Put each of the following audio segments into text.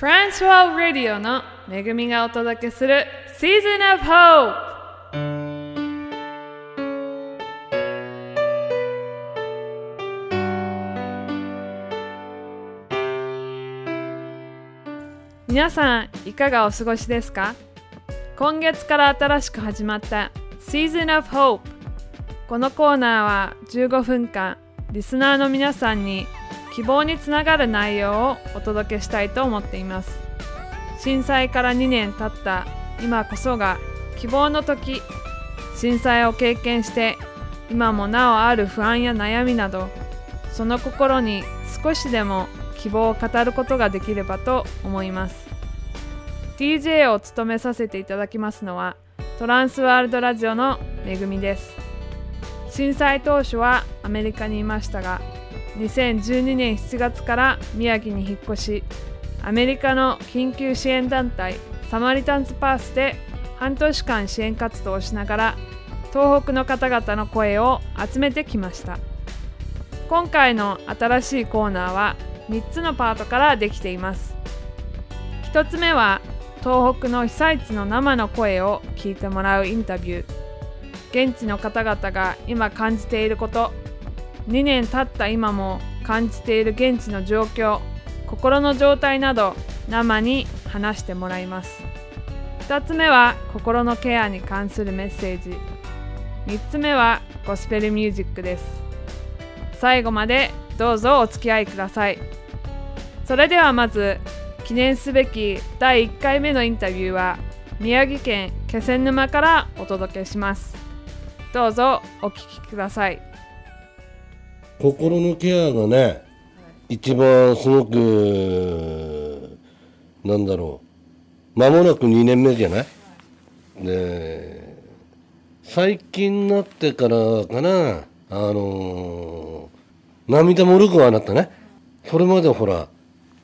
Transworld Radio の恵みがお届けする Season of Hope! 皆さんいかがお過ごしですか？今月から新しく始まった Season of Hope このコーナーは15分間リスナーの皆さんに希望につながる内容をお届けしたいと思っています。震災から2年経った今こそが希望の時。震災を経験して今もなおある不安や悩みなどその心に少しでも希望を語ることができればと思います。DJ を務めさせていただきますのはトランスワールドラジオのめぐみです。震災当初はアメリカにいましたが2012年7月から宮城に引っ越しアメリカの緊急支援団体サマリタンズパースで半年間支援活動をしながら東北の方々の声を集めてきました。今回の新しいコーナーは3つのパートからできています。1つ目は東北の被災地の生の声を聞いてもらうインタビュー。現地の方々が今感じていること2年経った今も感じている現地の状況心の状態など生に話してもらいます。2つ目は心のケアに関するメッセージ。3つ目はゴスペルミュージックです。最後までどうぞお付き合いください。それではまず記念すべき第1回目のインタビューは宮城県気仙沼からお届けします。どうぞお聞きください。心のケアがね、一番すごくなんだろう間もなく2年目じゃない、で最近になってからかなあのー涙もろくはなったね。それまでほら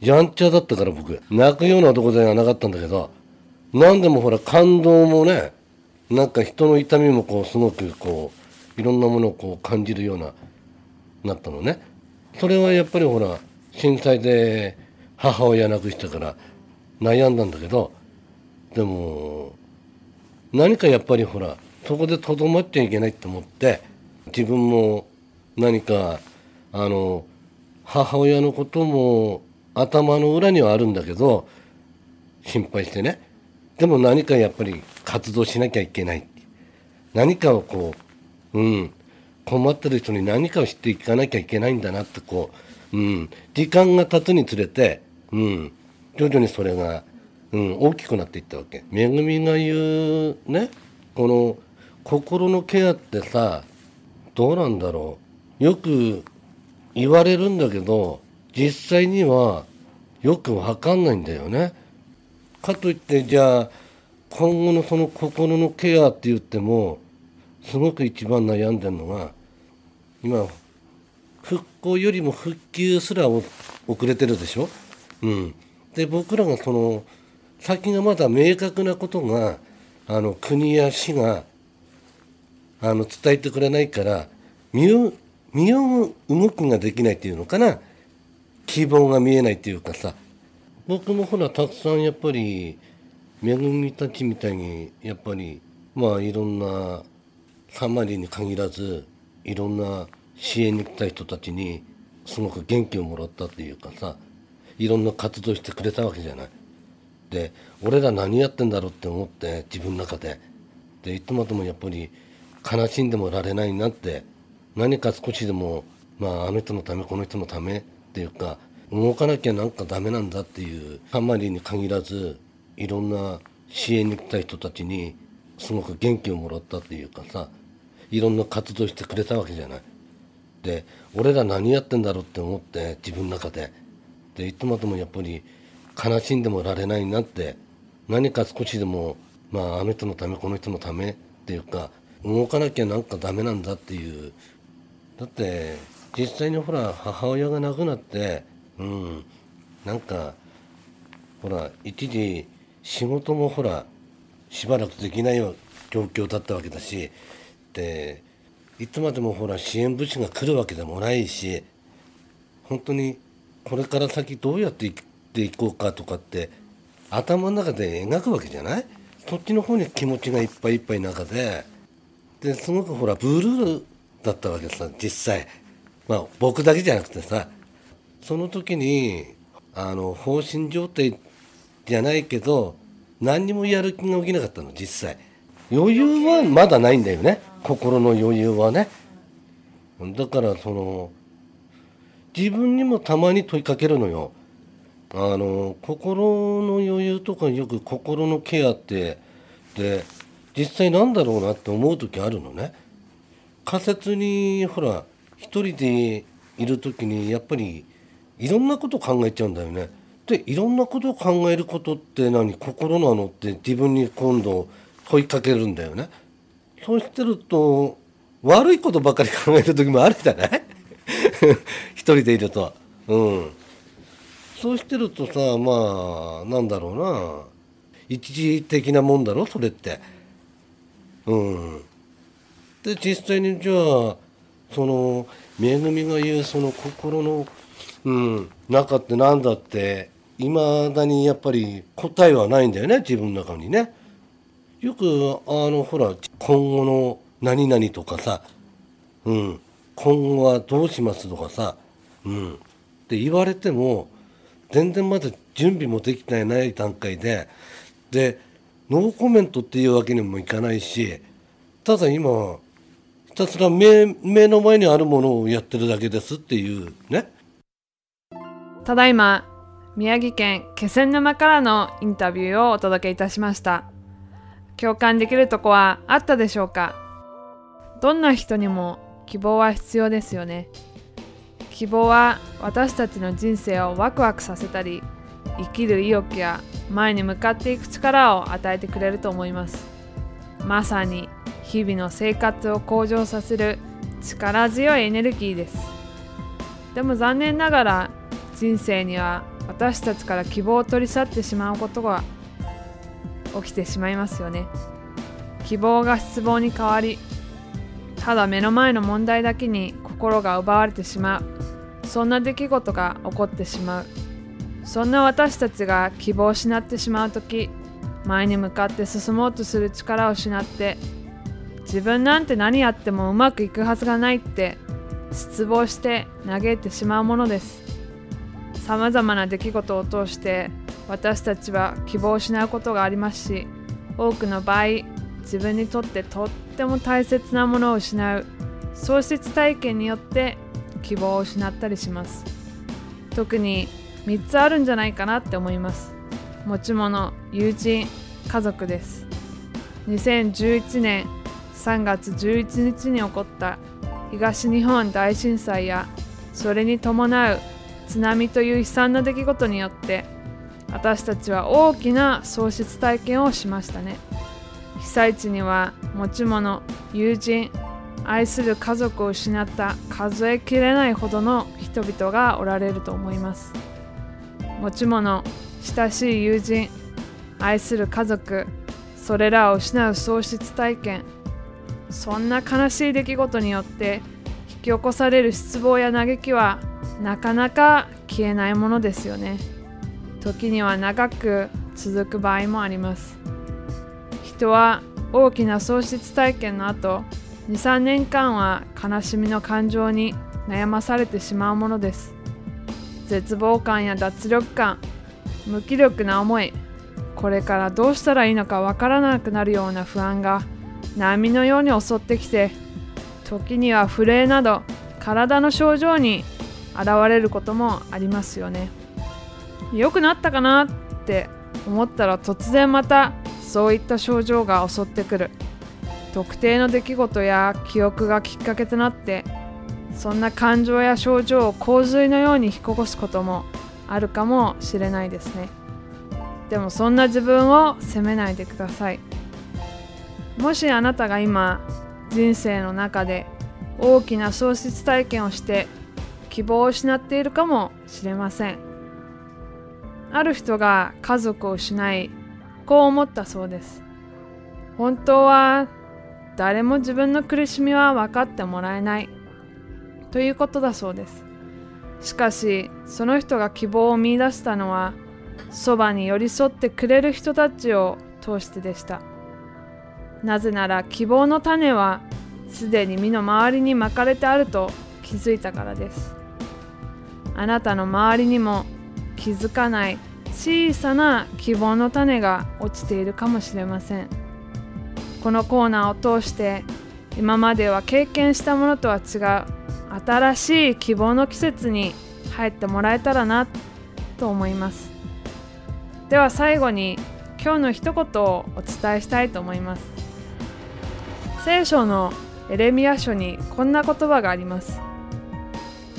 やんちゃだったから僕。泣くような男ではなかったんだけど何でもほら感動もねなんか人の痛みもこうすごくこういろんなものをこう感じるようななったのね。それはやっぱりほら震災で母親亡くしたから悩んだんだけどでも何かやっぱりほらそこでとどまっちゃいけないと思って自分も何かあの母親のことも頭の裏にはあるんだけど心配してね。でも何かやっぱり活動しなきゃいけない。何かをこううん困ってる人に何かをしていかなきゃいけないんだなってこう、うん、時間が経つにつれて、うん、徐々にそれが、うん、大きくなっていったわけ。めぐみが言うねこの心のケアってさどうなんだろうよく言われるんだけど実際にはよくわかんないんだよね。かといってじゃあ今後のその心のケアって言ってもすごく一番悩んでるのが今復興よりも復旧すら遅れてるでしょ？うん、で僕らがその先がまだ明確なことがあの国や市があの伝えてくれないから身を身を動きができないっていうのかな？希望が見えないっていうかさ。僕もほらたくさんやっぱりめぐみたちみたいにやっぱりまあいろんなサマリーに限らずいろんな支援に来た人たちにすごく元気をもらったっていうかさいろんな活動してくれたわけじゃない。で俺ら何やってんだろうって思って自分の中ででいつまでもやっぱり悲しんでもられないなって何か少しでもまああの人のためこの人のためっていうか動かなきゃなんかダメなんだっていうハンマリーに限らずいろんな支援に来た人たちにすごく元気をもらったっていうかさいろんな活動してくれたわけじゃない。で俺ら何やってんだろうって思って自分の中ででいつまでもやっぱり悲しんでもられないなって何か少しでもまああの人のためこの人のためっていうか動かなきゃなんかダメなんだっていうだって実際にほら母親が亡くなってうんなんかほら一時仕事もほらしばらくできないよ状況だったわけだしでいつまでもほら支援物資が来るわけでもないし本当にこれから先どうやって生きっていこうかとかって頭の中で描くわけじゃない？そっちの方に気持ちがいっぱいいっぱいの中で。ですごくほらブルーだったわけさ実際。まあ僕だけじゃなくてさ。その時にあの放心状態じゃないけど何にもやる気が起きなかったの実際。余裕はまだないんだよね。心の余裕はね。だからその自分にもたまに問いかけるのよ。あの心の余裕とかよく心のケアってで実際なんだろうなって思う時あるのね。仮説にほら一人でいる時にやっぱりいろんなこと考えちゃうんだよね。でいろんなことを考えることって何？心なのって自分に今度問いかけるんだよね。そうしてると悪いことばっかり考える時もあるじゃない？一人でいると。うん。そうしてるとさまあなんだろうな一時的なもんだろ？それって。うん。で実際にじゃあその恵みが言うその心の、うん、中って何だっていまだにやっぱり答えはないんだよね自分の中にね。よくあのほら今後の何々とかさ、うん、今後はどうしますとかさ、うん、って言われても全然まだ準備もできてない段階ででノーコメントっていうわけにもいかないしただ今ひたすら目目の前にあるものをやってるだけですっていうね。ただいま宮城県気仙沼からのインタビューをお届けいたしました。共感できるとこはあったでしょうか？どんな人にも希望は必要ですよね。希望は私たちの人生をワクワクさせたり生きる意欲や前に向かっていく力を与えてくれると思います。まさに日々の生活を向上させる力強いエネルギーです。でも残念ながら人生には私たちから希望を取り去ってしまうことが起きてしまいますよね。希望が失望に変わりただ目の前の問題だけに心が奪われてしまう。そんな出来事が起こってしまう。そんな私たちが希望を失ってしまう時前に向かって進もうとする力を失って自分なんて何やってもうまくいくはずがないって失望して嘆いてしまうものです。さまざまな出来事を通して私たちは希望を失うことがありますし多くの場合自分にとってとっても大切なものを失う喪失体験によって希望を失ったりします。特に3つあるんじゃないかなって思います。持ち物友人家族です。2011年3月11日に起こった東日本大震災やそれに伴う津波という悲惨な出来事によって私たちは大きな喪失体験をしましたね。被災地には持ち物友人愛する家族を失った数えきれないほどの人々がおられると思います。持ち物親しい友人愛する家族それらを失う喪失体験。そんな悲しい出来事によって引き起こされる失望や嘆きはなかなか消えないものですよね。時には長く続く場合もあります。人は大きな喪失体験の後23年間は悲しみの感情に悩まされてしまうものです。絶望感や脱力感無気力な思いこれからどうしたらいいのかわからなくなるような不安が波のように襲ってきて時には震えなど体の症状に現れることもありますよね。良くなったかなって思ったら突然またそういった症状が襲ってくる。特定の出来事や記憶がきっかけとなってそんな感情や症状を洪水のように引き起こすこともあるかもしれないですね。でもそんな自分を責めないでください。もしあなたが今人生の中で大きな喪失体験をして希望を失っているかもしれません。ある人が家族を失いこう思ったそうです。本当は誰も自分の苦しみは分かってもらえない。ということだそうです。しかしその人が希望を見いだしたのはそばに寄り添ってくれる人たちを通してでした。なぜなら希望の種はすでに身の周りに巻かれてあると気づいたからです。あなたの周りにも気づかない小さな希望の種が落ちているかもしれません。このコーナーを通して今までは経験したものとは違う新しい希望の季節に入ってもらえたらなと思います。では最後に今日の一言をお伝えしたいと思います。聖書のエレミア書にこんな言葉があります。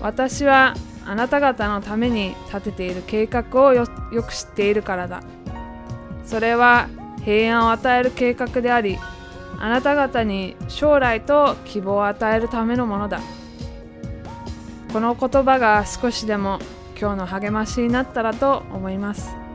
私はあなた方のために立てている計画をよく知っているからだそれは平安を与える計画でありあなた方に将来と希望を与えるためのものだこの言葉が少しでも今日の励ましになったらと思います。